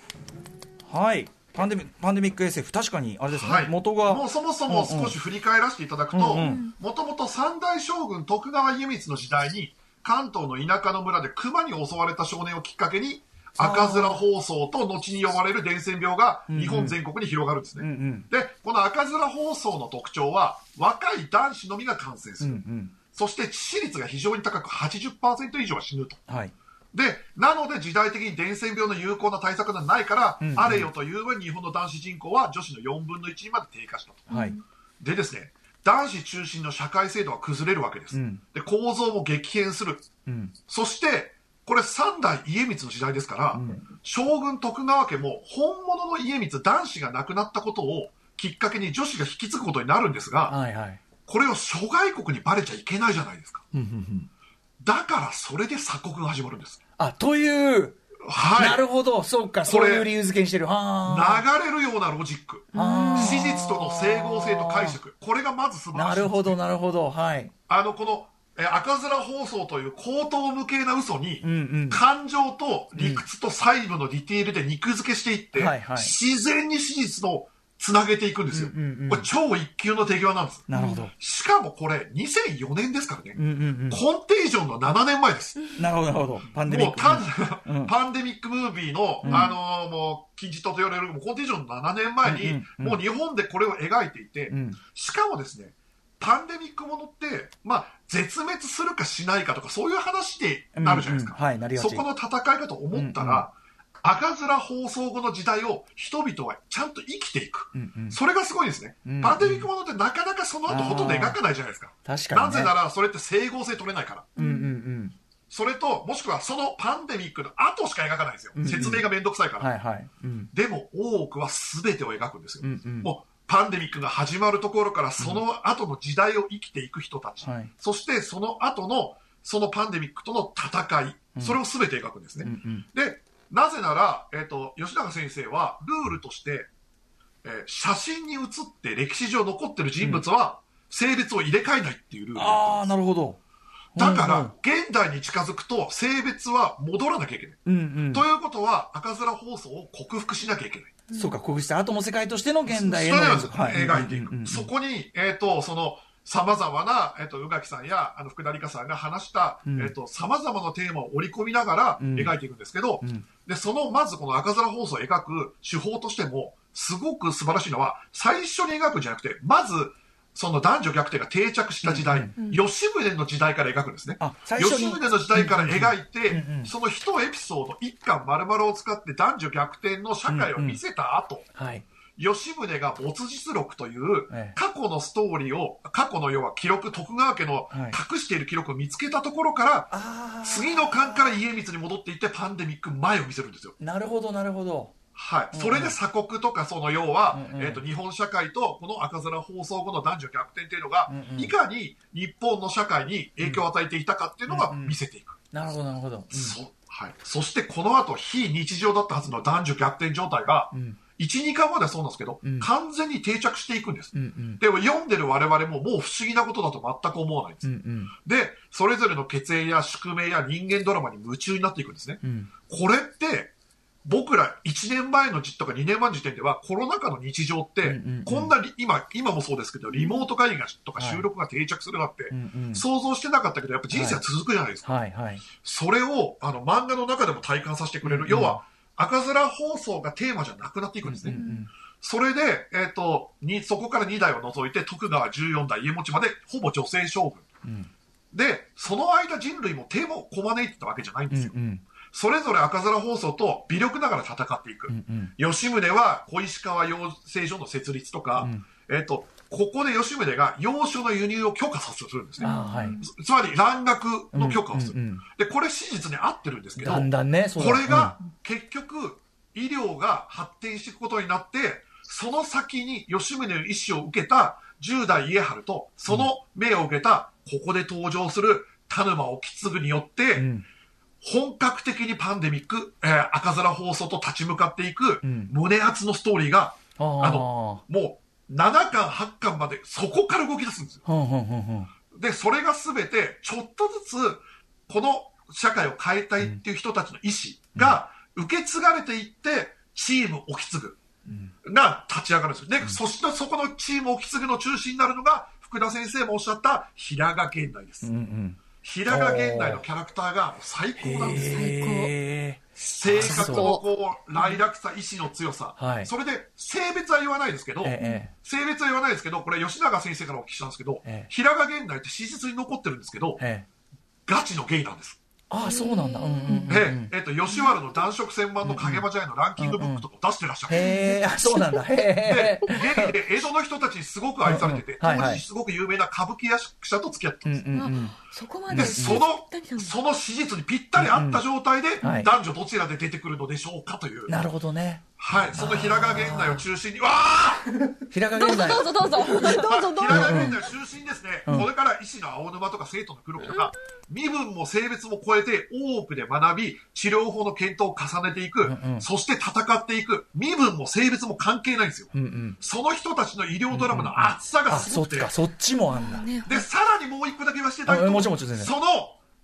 はい。パンデミパンデミック SF、確かに、あれですね、はい、元が。もうそもそも少し振り返らせていただくとうんもともと三代将軍徳川家光の時代に関東の田舎の村で熊に襲われた少年をきっかけに赤面疱瘡と後に呼ばれる伝染病が日本全国に広がるんですね、うんうん。でこの赤面疱瘡の特徴は若い男子のみが感染する、うんうん。そして致死率が非常に高く80%以上は死ぬと。はい。で、なので時代的に伝染病の有効な対策がないから、うんうんあれよという日本の男子人口は女子の4分の1にまで低下したと。はい。でですね、男子中心の社会制度は崩れるわけです。うんで、構造も激変する。うん。そして、これ三代家光の時代ですから、将軍徳川家も本物の家光、男子が亡くなったことをきっかけに女子が引き継ぐことになるんですが、はいはい。これを諸外国にバレちゃいけないじゃないですか。うんうんうん。だからそれで鎖国が始まるんです。あ、という、はい。なるほど、そうか、そういう理由付けにしてる。はあ。流れるようなロジック。史実との整合性と解釈。これがまず素晴らしい。なるほど、なるほど、はい。あの、この、えー赤面放送という口頭無形な嘘に、うんうん。感情と理屈と細部のディテールで肉付けしていって、はいはい自然に史実とつなげていくんですよ。うんうんうんこれ超一級の手際なんです。なるほど。しかもこれ2004年ですからね。うんうんコンテージョンの7年前です。うん。なるほど、なるほど。パンデミック。もうパン、うんパンデミックムービーの、あのーもう、金字塔と言われる、コンテージョンの7年前に、うんうんうんもう日本でこれを描いていて、うん。しかもですね、パンデミックものって、まあ、絶滅するかしないかとか、そういう話でなるじゃないですか。うんうんはいなりそこの戦いかと思ったら、赤面放送後の時代を人々はちゃんと生きていく。うんうん。それがすごいですね。うんパンデミックものってなかなかその後ほとんど描かないじゃないですか。確かに、ね。なぜなら、それって整合性取れないから。うんうんうん。それと、もしくはそのパンデミックの後しか描かないんですよ。うんうん説明がめんどくさいから。はいはい。うん。でも、大奥は全てを描くんですよ。うんうん。もう、パンデミックが始まるところから、その後の時代を生きていく人たち。はい。そして、その後の、そのパンデミックとの戦い。それを全て描くんですうんうね。ん。で、なぜなら、えっ、と、吉永先生は、ルールとして、えー写真に写って歴史上残ってる人物は、性別を入れ替えないっていうルール。ああ、なるほど。だから、現代に近づくと、性別は戻らなきゃいけない。うんうん。ということは、赤面放送を克服しなきゃいけない。そうか、国した後の世界としての現代へのそれを連続はい描いていく。うんうんうんそこに、えっ、と、その、様々な、えっ、と、宇垣さんや、あの、福田理香さんが話した、うん。えっ、と、様々なテーマを織り込みながらうん。描いていくんですけど、うん。で、その、まずこの赤面放送を描く手法としても、すごく素晴らしいのは、最初に描くんじゃなくて、まず、その男女逆転が定着した時代、吉宗の時代から描くんですね。吉宗の時代から描いて、うんうんその一エピソード、一巻丸々を使って男女逆転の社会を見せた後、はい。吉宗が没実録というええ過去のストーリーを、過去の要は記録、徳川家のはい隠している記録を見つけたところから、あ次の巻から家光に戻っていってパンデミック前を見せるんですよ。あ、なるほど、なるほど。はい。それで鎖国とか、その要は、うんうんえっ、と、日本社会とこの赤面放送後の男女逆転っていうのが、うんうんいかに日本の社会に影響を与えていたかっていうのが見せていく。なるほど、なるほど。そはい、そしてこの後非日常だったはずの男女逆転状態が、うん。1、2巻まではそうなんですけど、うん完全に定着していくんです。うんうん。でも読んでる我々ももう不思議なことだと全く思わないんです。うんうん。で、それぞれの血縁や宿命や人間ドラマに夢中になっていくんですね。うん。これって、僕ら1年前の時とか2年前の時点ではコロナ禍の日常って、こんなリ今、今もそうですけど、リモート会議がとかはい収録が定着するなって。想像してなかったけど、やっぱ人生は続くじゃないですか。それを、あの、漫画の中でも体感させてくれる。うん要は、赤面放送がテーマじゃなくなっていくんですね。うんそれで、えっ、と、に、そこから2代を除いて、徳川14代家持まで、ほぼ女性将軍。うん。で、その間人類も手もこまねいてたわけじゃないんうですよ。んうん。それぞれ赤面放送と微力ながら戦っていく。うんうん。吉宗は小石川養成所の設立とか、うんえっ、と、ここで吉宗が洋書の輸入を許可させるんですね。はい。つつまり蘭学の許可をする。うんうんうんで、これ史実に合ってるんですけど、だんだんね、これが、結局、医療が発展していくことになって、その先に吉宗の意思を受けた10代家治と、その命を受けた、ここで登場する田沼意次によって、うん。本格的にパンデミック、えー赤面放送と立ち向かっていくん胸熱のストーリーが、あーあの、もう7巻、8巻までそこから動き出すんですよ。ふんふんふんふんで、それがすべて、ちょっとずつ、この社会を変えたいっていう人たちの意思が受け継がれていって、チーム沖継ぐが立ち上がるんですよ。で、そしてそこのチーム沖継ぐの中心になるのが、福田先生もおっしゃった平賀源内です。うんうん平賀源内のキャラクターが最高なんですよ。へ性格のこう、来楽さ、意志の強さ。はいそれで、性別は言わないですけど、ええ性別は言わないですけど、これ吉永先生からお聞きしたんですけど、ええ平賀源内って史実に残ってるんですけど、ええガチのゲイなんです。ああそうなんだ。うんうんうんええ、えっと、吉原の男色専門の影間茶屋のランキングブックとかを出してらっしゃる。へえあそうなんだ。へでえ、で江戸の人たちにすごく愛されてて、うんうんはいはい。当時すごく有名な歌舞伎役者と付き合ってたんです。うんうんそこまでで、そのその史実にぴったり合った状態で、はい。男女どちらで出てくるのでしょうかという。なるほどねはい、その平賀源内を中心に、わあ！平賀源内どうぞどうぞどうぞ。どうぞ平賀源内を中心にですね、これから医師の青沼とか生徒の黒木とか、身分も性別も超えて多くで学び、治療法の検討を重ねていく、そして戦っていく、身分も性別も関係ないんですよ。うんうん。その人たちの医療ドラマの厚さがあそっすごくて、かそっちもあんだ。で、さらにもう一個だけ言わせていただくと、あもちろんもちろん全然。その、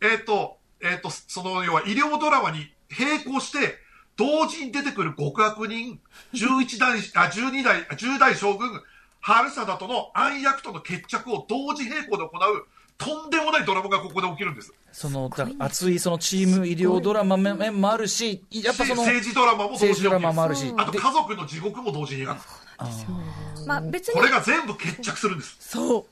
えっ、と、えっ、と、その、要は医療ドラマに並行して、同時に出てくる極悪人、11代、あ、12代、あ10代将軍、春貞との暗躍との決着を同時並行で行う、とんでもないドラマがここで起きるんです。そのだ熱いそのチーム医療ドラマ面もあるしやっぱその政治ドラマも同時に起きる政治ドラマもあるし。あとで家族の地獄も同時に描く。まあ別にこれが全部決着するんです。そう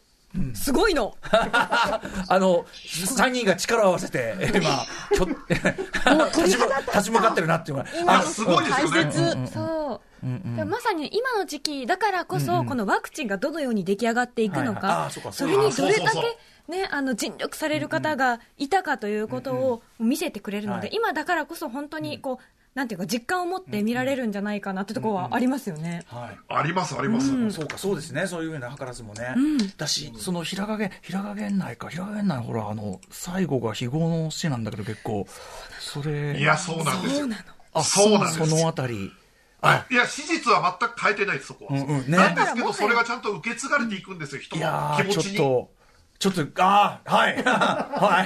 すごいの。あの3人が力を合わせて今 きょ立ち向立ち向かってるなっていうのが。あ、すごいですよね。大切。そう、でもまさに今の時期だからこそ、このワクチンがどのように出来上がっていくのはいはい。あかーそうかそれにどれだけねあの尽力される方がいたかということを見せてくれるので、はい。今だからこそ本当にこうなんていうか実感を持って見られるんじゃないかなってところはありますよね。はいあります、あります。そうか、そうですね、そういうふうな図らずもね。だし、その平賀源、平賀源内か、平賀源内、ほら、あの、最後が非業の死なんだけど、結構、それ、いや、そうなんですよ。あそうなんですよそのあたり。はいいや、史実は全く変えてないです、そこは。うんうんねなんですけど、それがちゃんと受け継がれていくんですよ、人いやー、の気持ちに。ちょっと、ちょっと、ああ、はい、はい、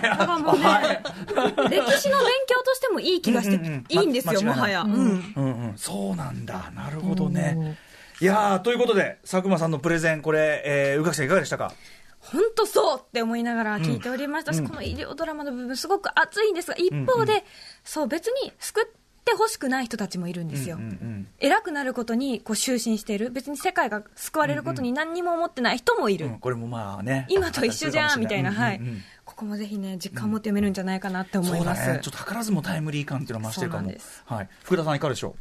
はい。歴史の勉強としてもいい気がして、うんうんうん。いいんですよ、まもはや。うん。うん。うん、そうなんだ、なるほどね。いやーということで、佐久間さんのプレゼン、これ、えー、宇垣さん、いかがでしたか？本当そうって思いながら聞いておりましたし、この医療ドラマの部分、すごく熱いんですが、一方で、そう、別に救ってほしくない人たちもいるんですよ。うんうん偉くなることにこう終身している、別に世界が救われることに何にも思ってない人もいる。うん、これもまあね。今と一緒じゃんみたいな、はい、うんうんうんここもぜひね、実感を持って読めるんじゃないかなって思います。そうだね。ちょっと図らずもタイムリー感っていうのは増してるかも。はい。福田さんいかがでしょ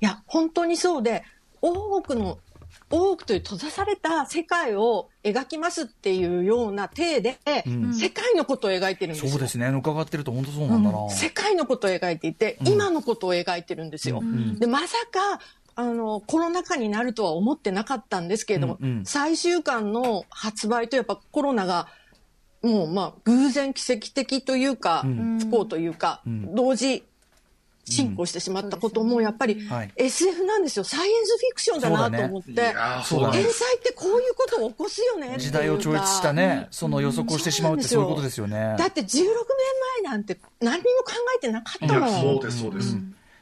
いや、本当にそうで、多くの、多くという閉ざされた世界を描きますっていうような体で、世界のことを描いてるんうですよ。そうですね。伺ってると本当そうなんだな。世界のことを描いていて、今のことを描いてるんですよ。で、まさか、あの、コロナ禍になるとは思ってなかったんですけれども、うん。うん。最終巻の発売とやっぱコロナが、もうまあ、偶然奇跡的というか、不幸というか、同時進行してしまったことも、やっぱりはい。SF なんですよ。サイエンスフィクションだなと思って、ね。天才ってこういうことを起こすよねっていうか時代を超越したね、その予測をしてしまうってそういうことですよね。だって16年前なんて何にも考えてなかっいや、たもん。そうです、そうです。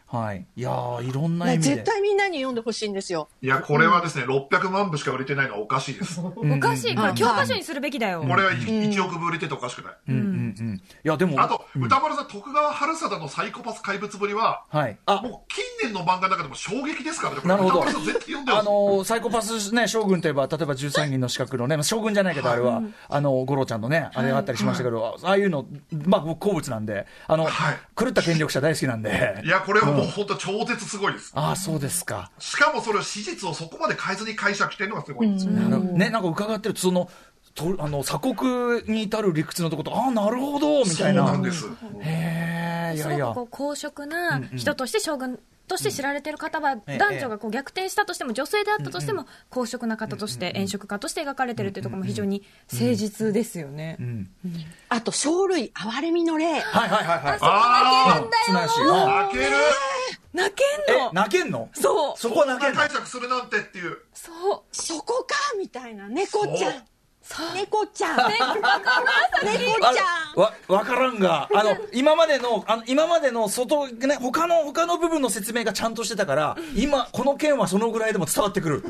はい。いやーいろんな意味で。絶対みんなに読んでほしいんですよ。いや、これはですね、600万部しか売れてないのはおかしいです。こおかしい、これ教科書にするべきだよ。れは1億部売れてておかしくない。うんうんうん。いや、でも。あと、歌丸さん、徳川春貞のサイコパス怪物ぶりは、はい。あ、もう近年の漫画の中でも衝撃ですからね、なるほど。歌丸さん絶対読んでほしい。あのーサイコパスね、将軍といえば、例えば13人の資格のね、将軍じゃないけど、あれは、あの、五郎ちゃんのね、あれがあったりしましたけど、ああいうの、まあ、僕好物なんで、あの、はい狂った権力者大好きなんでい。や、これはもう本当超絶すごいです。ああ、そうですか。しかもそれを史実をそこまで変えずに解釈してるのがすごいんですよ。ね、なんか伺ってると、その、とあの鎖国に至る理屈のとこと、ああ、なるほど、みたいな。そうなんです。へえ、いやいやすごくこ。う公職な人として将軍として知られてる方は、ええ男女がこう逆転したとしても、女性であったとしても、公職な方として、炎色家として描かれてるっていうところも非常に誠実ですよね。あと、生類憐れみの例。はいはいはいはい。あうん綱吉うんあ、泣ける？泣けんえの泣けんの？そう。そこは泣けんの？解釈するなんてっていう。そう。そこかみたいな。猫ちゃん。猫ちゃん。猫ちゃん。あわわからんが。あの今までのあの今までの外ね他の他の部分の説明がちゃんとしてたから今この件はそのぐらいでも伝わってくる、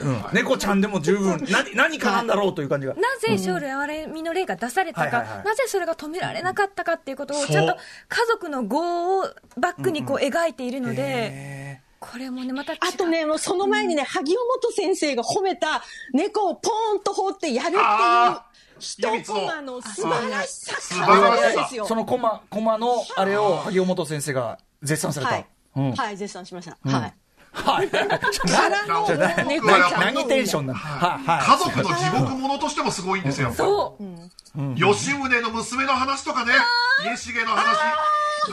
うん、猫ちゃんでも十分。何何かなんだろうという感じが。なぜ生類憐れみの例が出されたか、なぜそれが止められなかったかっていうことをちゃんと家族の業をバックにこう描いているので、へこれもねまた違う。あとね、あのその前にね、萩尾本先生が褒めた猫をポーンと放ってやるっていうあ一コマの素晴らしさ。そのコマコマのあれを萩尾本先生が絶賛された、はい、うん。はい、絶賛しました。はい。はい。からのじゃあな猫ちゃんの何テンションなのはいはい。家族の地獄ものとしてもすごいんですよ。そう。吉宗の娘の話とかね、家重の話。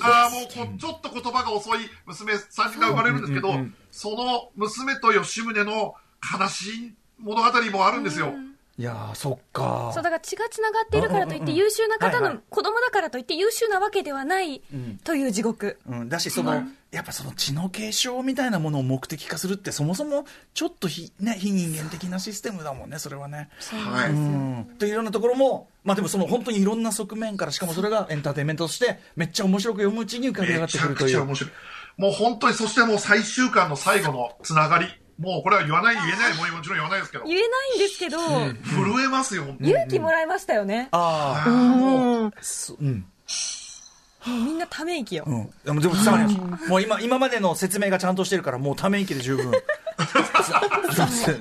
ああ、もうこちょっと言葉が遅い娘さんが生まれるんですけど、その娘と吉宗の悲しい物語もあるんですよ。いやーそっかそうだから血がつながっているからといって優秀な方の子供だからといって優秀なわけではないという地獄、うん、だしその、やっぱその知の継承みたいなものを目的化するってそもそもちょっと非,、ね、非人間的なシステムだもんねそれはね。はい。うん、というようなところも、まあ、でもその本当にいろんな側面からしかもそれがエンターテインメントとしてめっちゃ面白く読むうちに浮かび上がってくるという。くちゃ面白い。もう本当に、そしてもう最終巻の最後のつながり。もうこれは言わない、言えない、もうもちろん言わないですけど、言えないんですけど、震えますよ、本当に。勇気もらいましたよね、ああ、うん。そうん。もうみんなため息よ、うん、でもでも伝わります、もう今今までの説明がちゃんとしてるからもうため息で十分。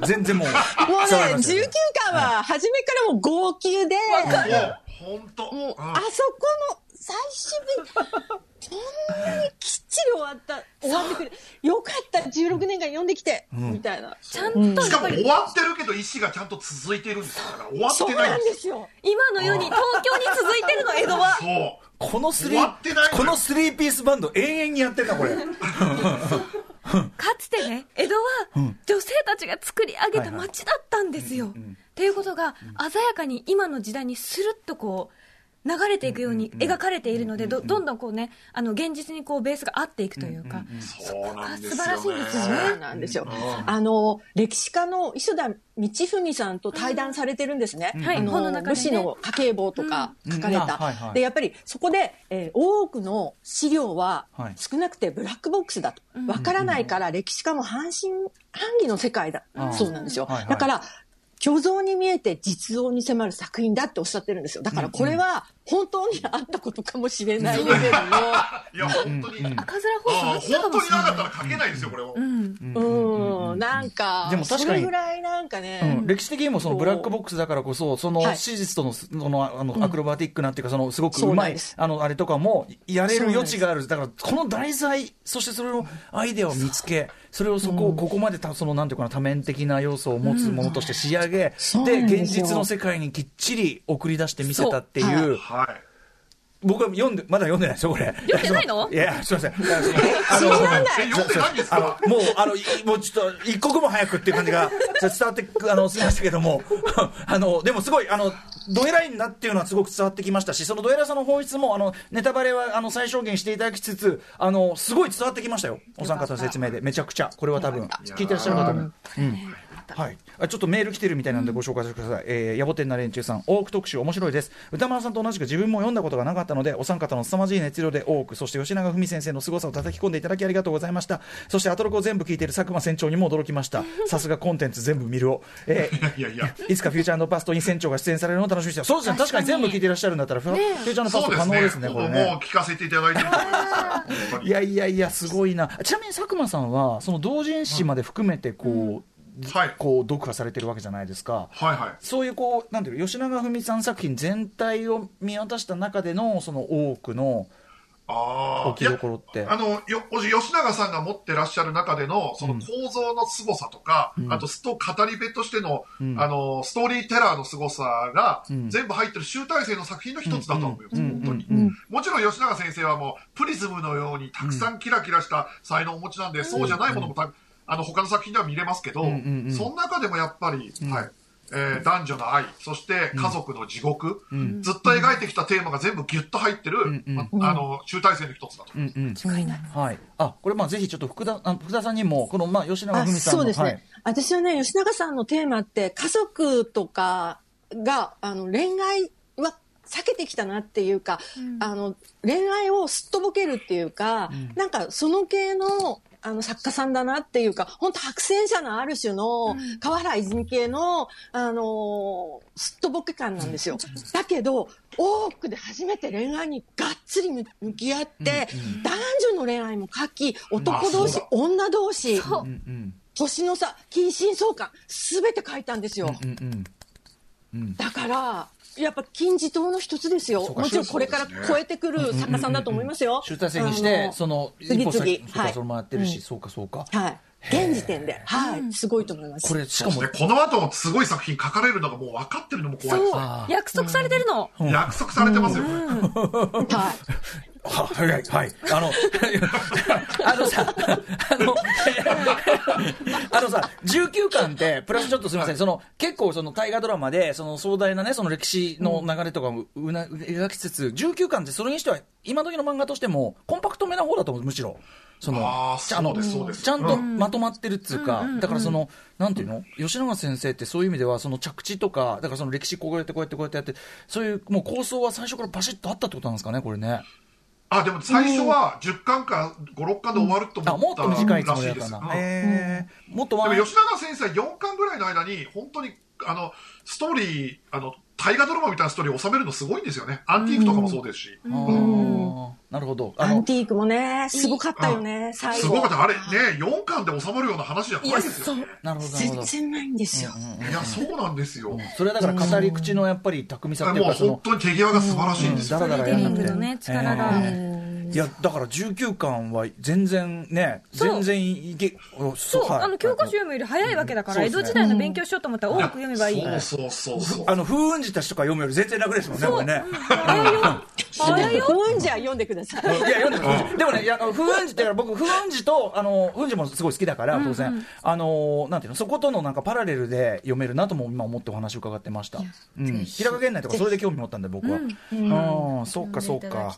全然もう。もうね、19ますよ巻は初めからもう号泣で、もう、本当。もう、うんあそこの最終日、こんなにきっちり終わった、終わってくれ。よかった、16年間読んできて、みたいな。ちゃんとしかも終わってるけど意思がちゃんと続いてるんですから終わってないんでよ。なんですすよ。今のように東京に続いてるの江戸はそう。このスリ終わってないのよ。ーこのスリーピースバンド永遠にやってんだこれ。かつてね江戸は女性たちが作り上げた街だったんですよ。っていうことが鮮やかに今の時代にスルッとこう流れていくように描かれているのでどどんどんこうねあの現実にこうベースが合っていくというか。そうなんですよ、ね、素晴らしいんですよそうね。なんですよ。あの、歴史家の磯田道文さんと対談されてるんですね。はい本の中でね。武士の家計簿とか書かれた。で、やっぱりそこで、えー多くの資料ははい。少なくてブラックボックスだと。わからないから歴史家も半信半疑の世界だ。そうなんですよ。だから、虚像に見えて実像に迫る作品だっておっしゃってるんですよ。だからこれは本当にあったことかもしれないレベルの。いや本当に、赤面放送ああったか本当にもしれないなかったら書けないですよこれを、うん、なんか、でも確かにそれぐらいなんかね、うん、歴史的にもそのブラックボックスだからこそ、そのはい。史実とのそのあのアクロバティックなっていうか、そのすごくそううまいあのあれとかもやれる余地がある、だからこの題材、そしてそれをアイデアを見つけ、それをそこをここまでたそのなんていうかな多面的な要素を持つものとして仕上げ、そうで現実の世界にきっちり送り出してみせたっていそうう。はい僕は読んで、まだ読んでないですよ、これ。読んでないの？いや、すいません。あの、え読んでないんですあのかもう、あの、いもうちょっと、一刻も早くっていう感じが伝わってく、あの、しましたけども、あの、でもすごい、あの、ドエラインだっていうのはすごく伝わってきましたし、そのドエラさんの本質も、あの、ネタバレは、あの、最小限していただきつつ、あの、すごい伝わってきましたよ。お三方の説明で。めちゃくちゃ。これは多分、聞いてらっしゃる方も。うん。はい、あちょっとメール来てるみたいなんでご紹介させてください、えー、野暮天な連中さん、多く特集面白いです、歌丸さんと同じく自分も読んだことがなかったので、お三方の凄まじい熱量で多く、そして吉永文先生の凄さを叩き込んでいただきありがとうございました、そしてアトロクを全部聞いている佐久間船長にも驚きました、さすがコンテンツ全部見るを、えーいやいやいつかフューチャーパストに船長が出演されるのを楽しみにしてそうですね、確かに全部聞いていらっしゃるんだったら、フュフューチャーパスト可能ですね、これもうね。聞かせていただいてると思いますいやいやいや、すごいな。ちなみに佐久間さんは、その同人誌まで含めて、こう、はいこう、読破されてるわけじゃないですか。はいはい。そういうこう、なんていうの吉永文さん作品全体を見渡した中での、その多くのああ置きどころってあのよ吉永さんが持ってらっしゃる中でのその構造の凄さとか、あとスト語り部としての,、あのストーリーテラーの凄さが、全部入ってる集大成の作品の一つだと思います、本当に、もちろん吉永先生はもう、プリズムのようにたくさんキラキラした才能をお持ちなんで、そうじゃないものもた、あの、他の作品では見れますけど、んうんうん。その中でもやっぱり、はい。えー男女の愛、そして家族の地獄、ずっと描いてきたテーマが全部ギュッと入ってる、んうん。まあの、集大成の一つだと。うんうん。はい。あこれまあぜひちょっと福田あ福田さんにもこのまあ吉永あ文さんのそうですね、はい。私はね、吉永さんのテーマって、家族とかが、あの、恋愛は避けてきたなっていうか、あの、恋愛をすっとぼけるっていうか、なんかその系の、あの作家さんだなっていうか、本当白戦車のある種の、川原泉系の、あのーすっとぼけ感なんですよ。だけど、多くで初めて恋愛にがっつり向き合って、男女の恋愛も書き、男同士女同士、う。んうん。年の差、近親相関、すべて書いたんですよ。うん。うん。だから、やっぱ金字塔の一つですよ。もちろんこれから超えてくる作家さんだと思いますよ。集大成にしてその次々はい。かそれもやってるしそうかそうか。はい。現時点で、はい、すごいと思います。これしかも。でこの後もすごい作品書かれるのがもう分かってるのも怖いです約束されてるの、約束されてますよ、これ。はい。ははいはい。はいあの あのさあの あのさ19巻ってプラスちょっとすみません。その結構その大河ドラマでその壮大なねその歴史の流れとかもうな描きつつ19巻ってそれにしては今時の漫画としてもコンパクトめな方だと思うむしろ。そのちゃあのそうですそうです。ちゃんとうん。まとまってるっつうか、だからその、なんていうの、吉永先生ってそういう意味では、その着地とか、だからその歴史こうやってこうやってこうやってやって、そういうもう構想は最初からバシッとあったってことなんですかね、これね。あでも最初は10巻か56巻で終わると思ったらしいです。うん。へー。もっとはでも吉永先生は4巻ぐらいの間に本当にあのストーリーあの大河ドラマみたいなストーリーを収めるのすごいんですよね。アンティークとかもそうですし、なるほど。アンティークもね、すごかったよね、最後。すごかった。あれね4巻で収まるような話じゃない。ですよなるほど、なるほど。全然ないんですよ。いやそうなんですよ、それはだから語り口のやっぱり巧みさっていうもう本、当に手際が素晴らしいんですよ、だらだらやんなく力がいや、だから19巻は全然ね、全然いけ、そそう、はい。あの教科書読むより早いわけだから、うんね。江戸時代の勉強しようと思ったら多く読めばいい。そうそうそうそう。あの、風雲児たちとか読むより全然楽ですもんね、これね。早いよ。うんじゃあ読んでください。いや、読んでます。でもね、いや、あの風雲児ってから僕、風雲児と、あの、風雲児もすごい好きだから、当然、あの、なんていうの、そことのなんかパラレルで読めるなとも今思ってお話を伺ってました。うん。平賀源内とかそれで興味持ったんで、僕は。うん、そうか、そうか。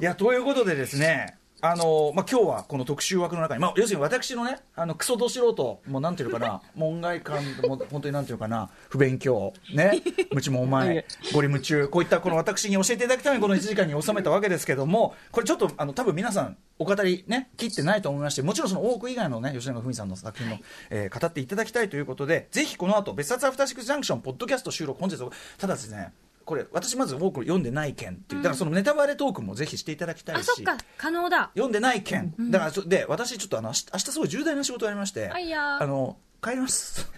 いや、ということでですね、あのまあ、今日はこの特集枠の中に、まあ、要するに私のね、あのクソど素人、もうなんていうのかな、門外漢、もう本当になんていうのかな、不勉強、ね、無知もお前、ゴリ夢中、こういったこの私に教えていただくために、この1時間に収めたわけですけども、これちょっと、あの多分皆さん、お語りね、切ってないと思いまして、もちろんその多く以外のね、吉永文さんの作品の、えー語っていただきたいということで、ぜひこの後、別冊アフターシックスジャンクション、ポッドキャスト収録、本日、ただですね、これ、私まず多く読んでない件っていう、だからそのネタバレトークもぜひしていただきたいし。あ、そっか、可能だ。読んでない件、だからそで私ちょっとあの明日すごい重大な仕事をやりまして。あいやー。の帰ります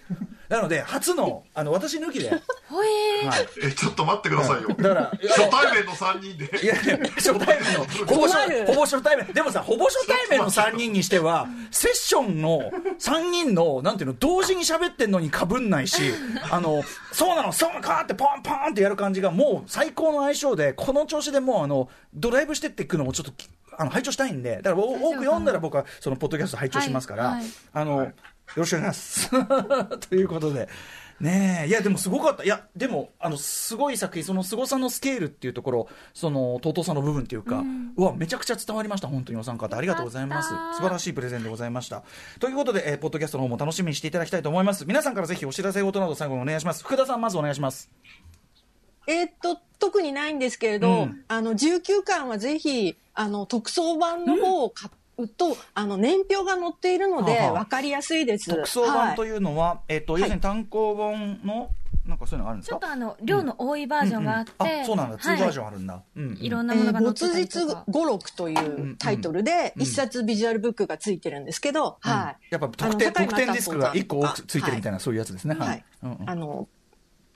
なので初のあの私抜きで、はい、ほえー。えちょっと待ってくださいよ。だから初対面の3人で。いやいや初対面の。ほぼ初ほぼ初対面。でもさほぼ初対面の3人にしては セッションの3人のなんていうの同時に喋ってんのにかぶんないしあのそうなのそうかってポンポンってやる感じがもう最高の相性でこの調子でもうあのドライブしてっていくのもちょっときあの拝聴したいんで。だからお多く読んだら僕はそのポッドキャスト拝聴しますから、はいはい。あの、よろしくお願いします。ということで。ねえ、いや、でもすごかった。いや、でも、あの、すごい作品、その凄さのスケールっていうところ、その、尊さの部分っていうか、うわ、めちゃくちゃ伝わりました。本当にお三方。ありがとうございます素晴らしいプレゼンでございました。ということで、えーポッドキャストの方も楽しみにしていただきたいと思います。皆さんからぜひお知らせ事など最後にお願いします。福田さん、まずお願いします。えーっと、特にないんですけれど、うんあの、19巻はぜひ、あの、特装版の方を買うと、あの、年表が載っているので、はあはあわかりやすいです。特装版とはいいうのは、えっ、と、要するに単行本の、なんかそういうのがあるんですか？ちょっとあの、量の多いバージョンがあって。あ、そうなんだ。2はいバージョンあるんだ。うんうんいろんなえーものが載って没たりと日か。語録というタイトルで、一冊ビジュアルブックがついてるんですけど、はい。やっぱ特典特典ディスクが1個多くついてるみたいな。な、そういうやつですね。はい。うんうんあの、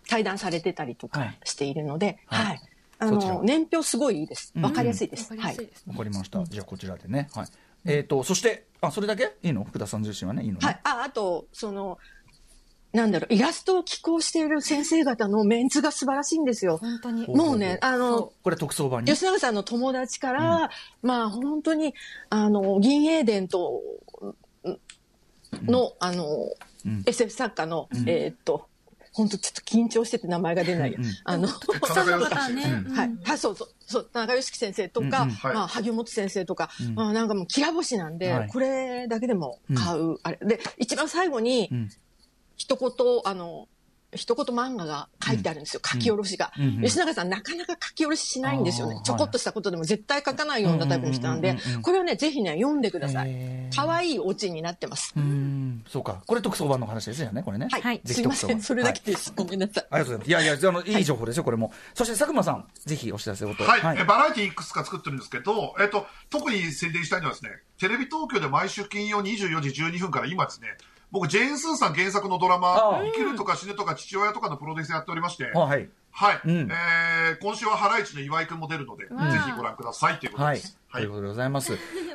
対談されてたりとかはいしているので、はいはい。あの、年表すごいいいです。うんわかりやすいです。わかりはいやすいです。わかりました。じゃあこちらでね。はい。えっ、と、そして、あ、それだけ？いいの？福田さん自身はね、いいのね。はい。あ、あと、その、なんだろう、イラストを寄稿している先生方のメンツが素晴らしいんですよ。本当に。もうね、あの、これ特捜版に？吉永さんの友達から、まあ本当に、あの、銀英伝と、の、あの、SF 作家の、えーっと、本当ちょっと緊張してて名前が出ない。あの、田中良樹方ね。はい、はい、そうそう、そう、田中良樹先生とか、はい。まあ、萩本先生とか、まあ、なんかもう、きら星なんで、はい。これだけでも買う、あれ。で、一番最後に、ん。一言、あの、一言漫画が書いてあるんですよ、書き下ろしが。吉永さん、なかなか書き下ろししないんですよ。ね。ちょこっとしたことでも絶対書かないようなタイプの人なんで。これをね、ぜひね、読んでくださへい。可愛いオチになってます。うーん。そうか。これ特捜版の話ですよねこれね。はい。すいません、それだけです。ごめんなさい。ありがとうございます。いやいやあのいい情報ですよこれも。そして佐久間さんぜひお知らせをと。はい、えバラエティいくつか作ってるんですけど、えっと、特に宣伝したいのはですね、テレビ東京で毎週金曜24時12分から今ですね、僕、ジェーン・スーさん原作のドラあマあ、生きるとか死ぬとか父親とかのプロデュースやっておりまして、あはいはい、うんえー今週はハライチの岩井くんも出るので、ぜひご覧くださいということはいです。はい、ということでございます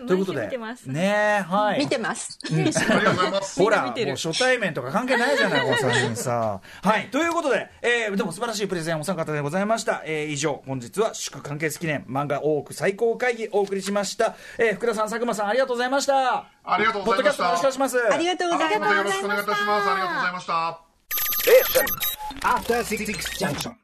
ということで毎週見てますねえはい見てます。ありがとうございます。ほら、もう見てる初対面とか関係ないじゃない、この3人さ。はい、ということで、えーでも素晴らしいプレゼンお三方でございました。えー以上、本日は祝完結記念漫画多く最高会議お送りしました。えー福田さん、佐久間さん、ありがとうございました。ありがとうございましたポッドキャストもよろしくお願いします。ありがとうございます改めてよろしくお願いいたします。ありがとうございました。After Six Junction.